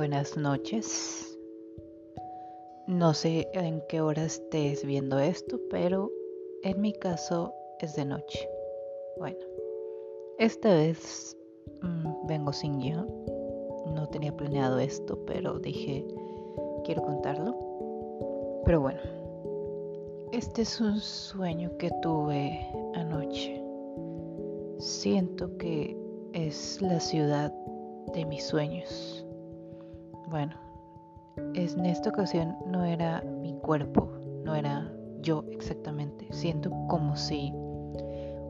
Buenas noches. No sé en qué hora estés viendo esto, pero en mi caso es de noche. Bueno, esta vez mmm, vengo sin guion. No tenía planeado esto, pero dije, quiero contarlo. Pero bueno, este es un sueño que tuve anoche. Siento que es la ciudad de mis sueños. Bueno, en esta ocasión no era mi cuerpo, no era yo exactamente. Siento como si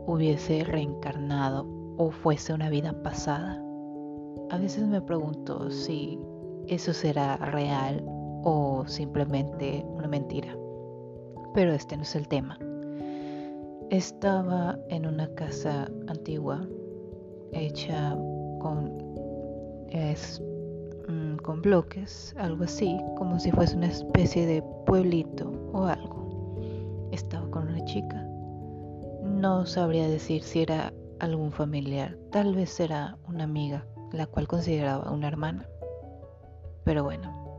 hubiese reencarnado o fuese una vida pasada. A veces me pregunto si eso será real o simplemente una mentira. Pero este no es el tema. Estaba en una casa antigua hecha con, es, con bloques, algo así, como si fuese una especie de pueblito o algo. Estaba con una chica. No sabría decir si era algún familiar, tal vez era una amiga, la cual consideraba una hermana. Pero bueno,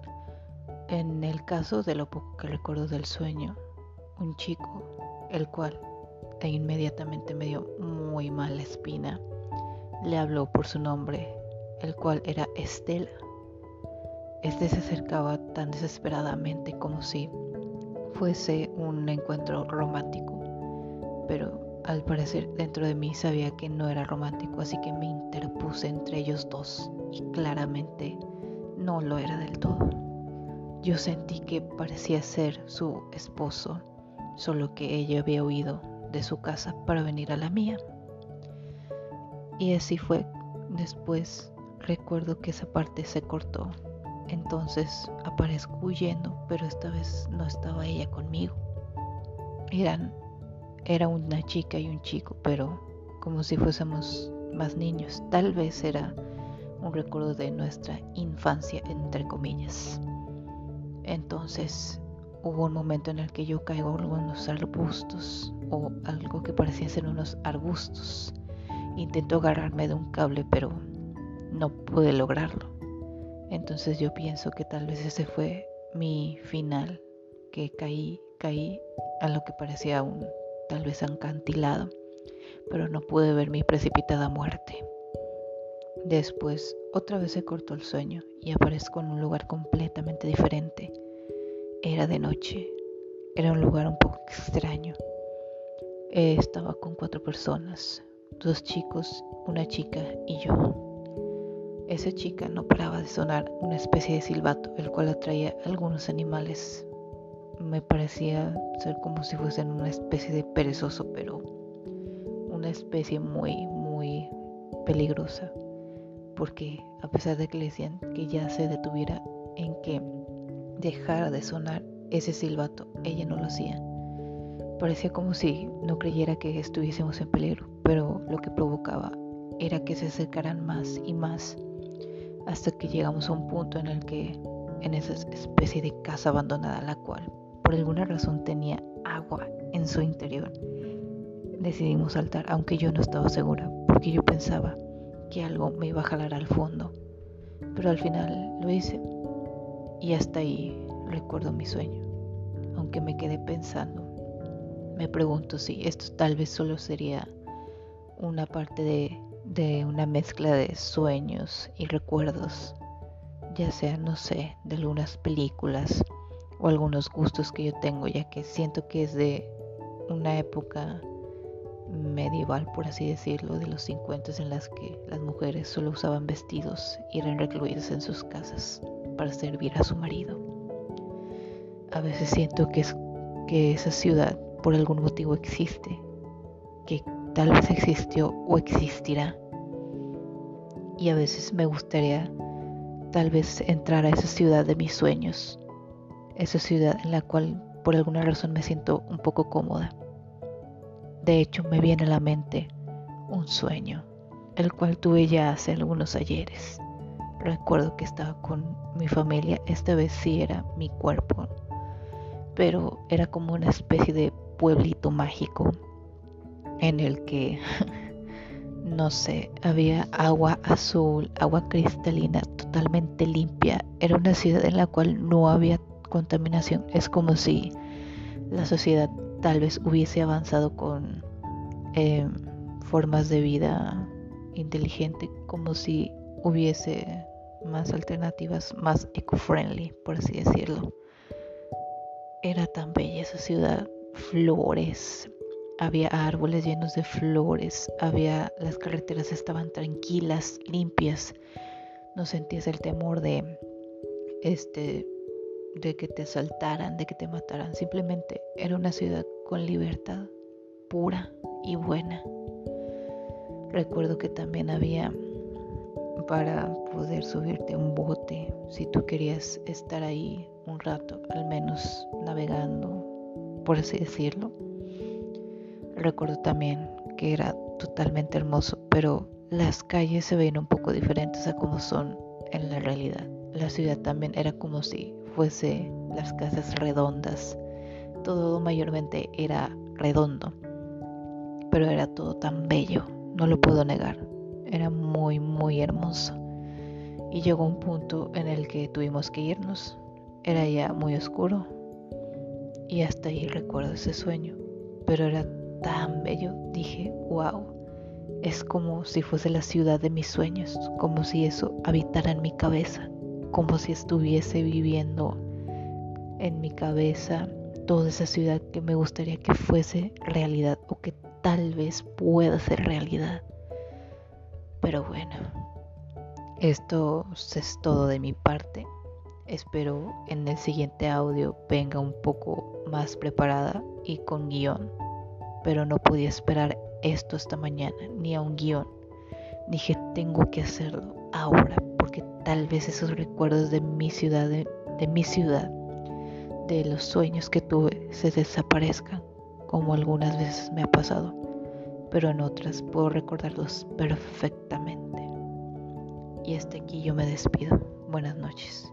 en el caso de lo poco que recuerdo del sueño, un chico, el cual e inmediatamente me dio muy mala espina le habló por su nombre, el cual era Estela. Este se acercaba tan desesperadamente como si fuese un encuentro romántico, pero al parecer dentro de mí sabía que no era romántico, así que me interpuse entre ellos dos y claramente no lo era del todo. Yo sentí que parecía ser su esposo, solo que ella había huido de su casa para venir a la mía. Y así fue. Después recuerdo que esa parte se cortó. Entonces aparezco huyendo, pero esta vez no estaba ella conmigo. Eran, era una chica y un chico, pero como si fuésemos más niños. Tal vez era un recuerdo de nuestra infancia, entre comillas. Entonces hubo un momento en el que yo caigo en unos arbustos o algo que parecía ser unos arbustos Intentó agarrarme de un cable, pero no pude lograrlo. Entonces yo pienso que tal vez ese fue mi final, que caí, caí a lo que parecía un tal vez acantilado, pero no pude ver mi precipitada muerte. Después otra vez se cortó el sueño y aparezco en un lugar completamente diferente. Era de noche, era un lugar un poco extraño. Estaba con cuatro personas, dos chicos, una chica y yo. Esa chica no paraba de sonar una especie de silbato, el cual atraía a algunos animales. Me parecía ser como si fuesen una especie de perezoso, pero una especie muy, muy peligrosa. Porque a pesar de que le decían que ya se detuviera en que dejara de sonar ese silbato, ella no lo hacía. Parecía como si no creyera que estuviésemos en peligro, pero lo que provocaba era que se acercaran más y más hasta que llegamos a un punto en el que en esa especie de casa abandonada la cual por alguna razón tenía agua en su interior decidimos saltar aunque yo no estaba segura porque yo pensaba que algo me iba a jalar al fondo. Pero al final lo hice y hasta ahí recuerdo mi sueño. Aunque me quedé pensando me pregunto si esto tal vez solo sería una parte de, una mezcla de sueños y recuerdos, ya sea, no sé, de algunas películas o algunos gustos que yo tengo, ya que siento que es de una época medieval, por así decirlo, de los 50 en las que las mujeres solo usaban vestidos y eran recluidas en sus casas para servir a su marido. A veces siento que, es, que esa ciudad por algún motivo existe, que tal vez existió o existirá. Y a veces me gustaría tal vez entrar a esa ciudad de mis sueños, esa ciudad en la cual por alguna razón me siento un poco cómoda. De hecho, me viene a la mente un sueño, el cual tuve ya hace algunos ayeres. Recuerdo que estaba con mi familia, esta vez sí era mi cuerpo, pero era como una especie de pueblito mágico en el que no sé, había agua azul, agua cristalina, totalmente limpia. Era una ciudad en la cual no había contaminación. Es como si la sociedad tal vez hubiese avanzado con eh, formas de vida inteligente, como si hubiese más alternativas, más eco-friendly, por así decirlo. Era tan bella esa ciudad, flores, había árboles llenos de flores, había las carreteras estaban tranquilas, limpias. No sentías el temor de este de que te asaltaran, de que te mataran. Simplemente era una ciudad con libertad, pura y buena. Recuerdo que también había para poder subirte a un bote si tú querías estar ahí un rato, al menos navegando, por así decirlo Recuerdo también que era totalmente hermoso, pero las calles se veían un poco diferentes a como son en la realidad. La ciudad también era como si fuese las casas redondas. Todo mayormente era redondo, pero era todo tan bello, no lo puedo negar. Era muy, muy hermoso. Y llegó un punto en el que tuvimos que irnos. Era ya muy oscuro. Y hasta ahí recuerdo ese sueño. Pero era tan bello, dije, wow, es como si fuese la ciudad de mis sueños, como si eso habitara en mi cabeza, como si estuviese viviendo en mi cabeza toda esa ciudad que me gustaría que fuese realidad o que tal vez pueda ser realidad. Pero bueno, esto es todo de mi parte. Espero en el siguiente audio venga un poco más preparada y con guion pero no podía esperar esto esta mañana, ni a un guion. Dije, tengo que hacerlo ahora, porque tal vez esos recuerdos de mi ciudad, de, de mi ciudad, de los sueños que tuve, se desaparezcan, como algunas veces me ha pasado, pero en otras puedo recordarlos perfectamente. Y hasta aquí yo me despido. Buenas noches.